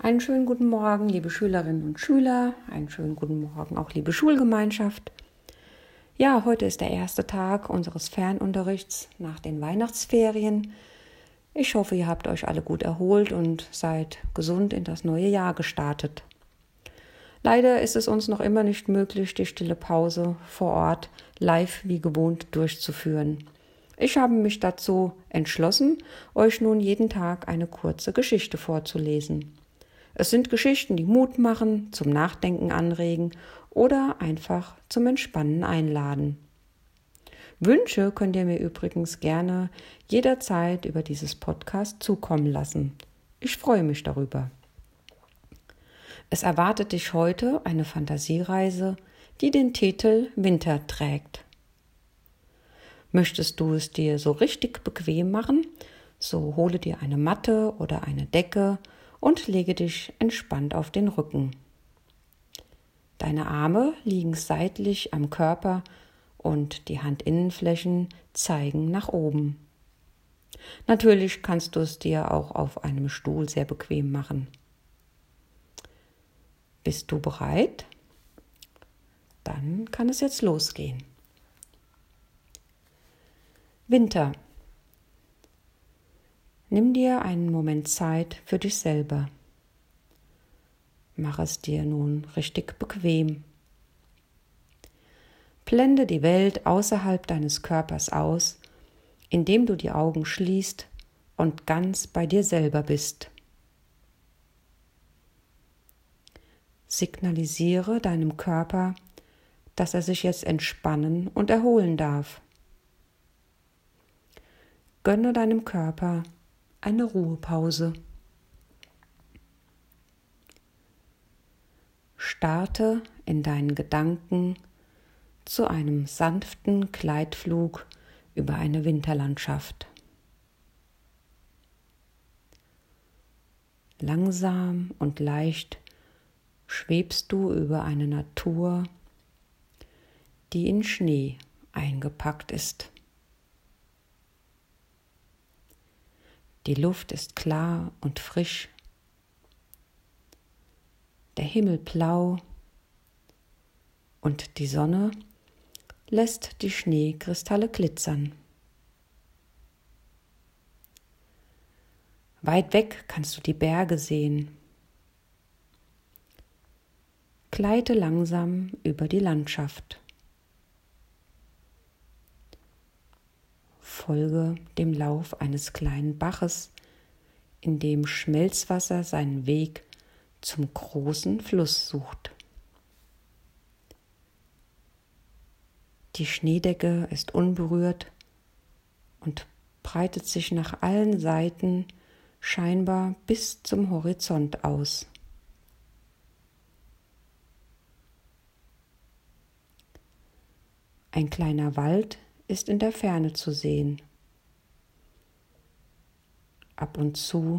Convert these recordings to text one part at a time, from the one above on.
Einen schönen guten Morgen, liebe Schülerinnen und Schüler. Einen schönen guten Morgen auch, liebe Schulgemeinschaft. Ja, heute ist der erste Tag unseres Fernunterrichts nach den Weihnachtsferien. Ich hoffe, ihr habt euch alle gut erholt und seid gesund in das neue Jahr gestartet. Leider ist es uns noch immer nicht möglich, die stille Pause vor Ort live wie gewohnt durchzuführen. Ich habe mich dazu entschlossen, euch nun jeden Tag eine kurze Geschichte vorzulesen. Es sind Geschichten, die Mut machen, zum Nachdenken anregen oder einfach zum Entspannen einladen. Wünsche könnt ihr mir übrigens gerne jederzeit über dieses Podcast zukommen lassen. Ich freue mich darüber. Es erwartet dich heute eine Fantasiereise, die den Titel Winter trägt. Möchtest du es dir so richtig bequem machen, so hole dir eine Matte oder eine Decke und lege dich entspannt auf den Rücken. Deine Arme liegen seitlich am Körper und die Handinnenflächen zeigen nach oben. Natürlich kannst du es dir auch auf einem Stuhl sehr bequem machen. Bist du bereit? Dann kann es jetzt losgehen. Winter Nimm dir einen Moment Zeit für dich selber. Mach es dir nun richtig bequem. Blende die Welt außerhalb deines Körpers aus, indem du die Augen schließt und ganz bei dir selber bist. Signalisiere deinem Körper, dass er sich jetzt entspannen und erholen darf. Gönne deinem Körper eine Ruhepause. Starte in deinen Gedanken zu einem sanften Gleitflug über eine Winterlandschaft. Langsam und leicht schwebst du über eine Natur, die in Schnee eingepackt ist. Die Luft ist klar und frisch, der Himmel blau und die Sonne lässt die Schneekristalle glitzern. Weit weg kannst du die Berge sehen. Gleite langsam über die Landschaft. Folge dem Lauf eines kleinen Baches, in dem Schmelzwasser seinen Weg zum großen Fluss sucht. Die Schneedecke ist unberührt und breitet sich nach allen Seiten scheinbar bis zum Horizont aus. Ein kleiner Wald ist in der Ferne zu sehen. Ab und zu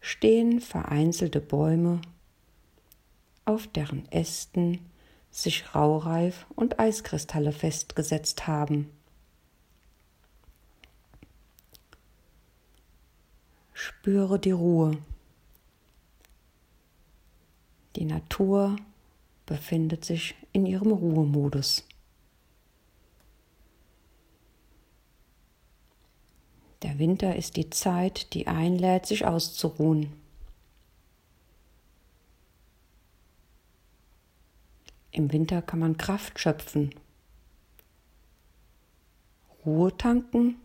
stehen vereinzelte Bäume, auf deren Ästen sich Raureif und Eiskristalle festgesetzt haben. Spüre die Ruhe. Die Natur befindet sich in ihrem Ruhemodus. Der Winter ist die Zeit, die einlädt, sich auszuruhen. Im Winter kann man Kraft schöpfen, Ruhe tanken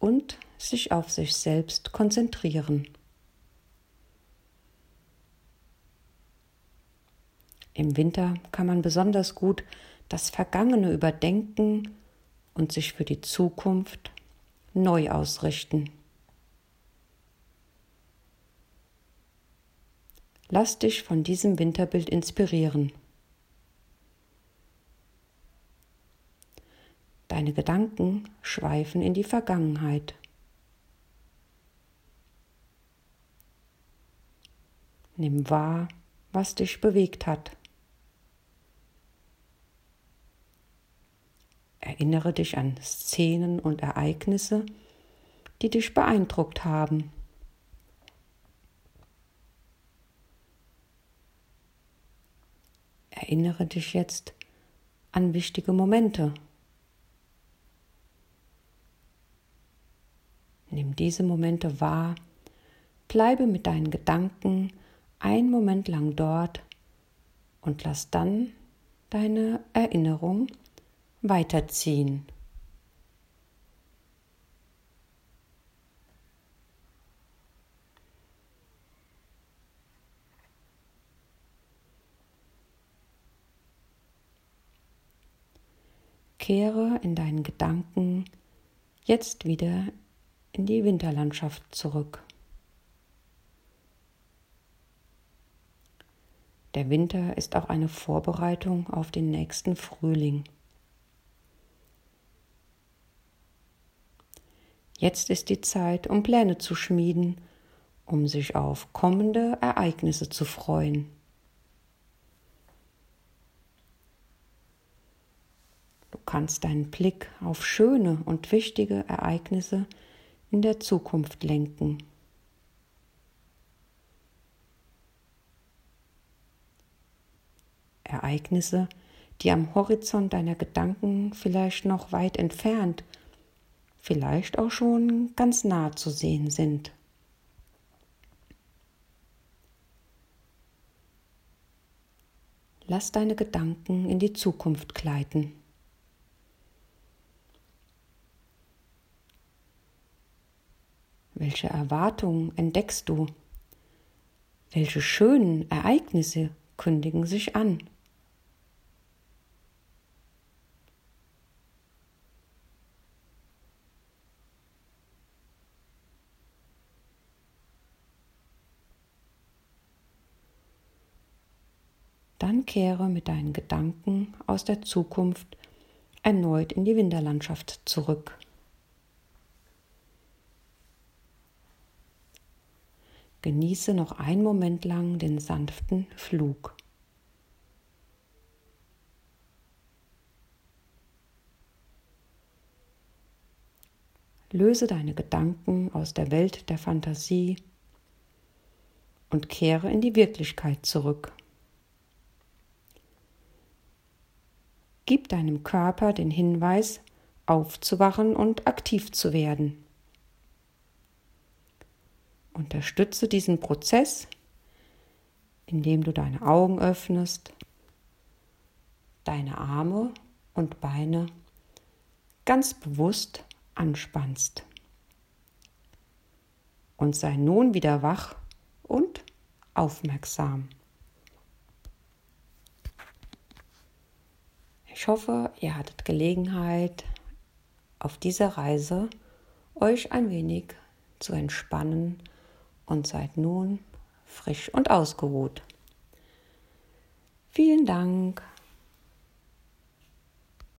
und sich auf sich selbst konzentrieren. Im Winter kann man besonders gut das Vergangene überdenken und sich für die Zukunft neu ausrichten. Lass dich von diesem Winterbild inspirieren. Deine Gedanken schweifen in die Vergangenheit. Nimm wahr, was dich bewegt hat. Erinnere dich an Szenen und Ereignisse, die dich beeindruckt haben. Erinnere dich jetzt an wichtige Momente. Nimm diese Momente wahr, bleibe mit deinen Gedanken einen Moment lang dort und lass dann deine Erinnerung weiterziehen. Kehre in deinen Gedanken jetzt wieder in die Winterlandschaft zurück. Der Winter ist auch eine Vorbereitung auf den nächsten Frühling. Jetzt ist die Zeit, um Pläne zu schmieden, um sich auf kommende Ereignisse zu freuen. kannst deinen Blick auf schöne und wichtige Ereignisse in der Zukunft lenken. Ereignisse, die am Horizont deiner Gedanken vielleicht noch weit entfernt, vielleicht auch schon ganz nah zu sehen sind. Lass deine Gedanken in die Zukunft gleiten. Welche Erwartungen entdeckst du? Welche schönen Ereignisse kündigen sich an? Dann kehre mit deinen Gedanken aus der Zukunft erneut in die Winterlandschaft zurück. Genieße noch einen Moment lang den sanften Flug. Löse deine Gedanken aus der Welt der Fantasie und kehre in die Wirklichkeit zurück. Gib deinem Körper den Hinweis, aufzuwachen und aktiv zu werden. Unterstütze diesen Prozess, indem du deine Augen öffnest, deine Arme und Beine ganz bewusst anspannst. Und sei nun wieder wach und aufmerksam. Ich hoffe, ihr hattet Gelegenheit, auf dieser Reise euch ein wenig zu entspannen und seid nun frisch und ausgeruht. Vielen Dank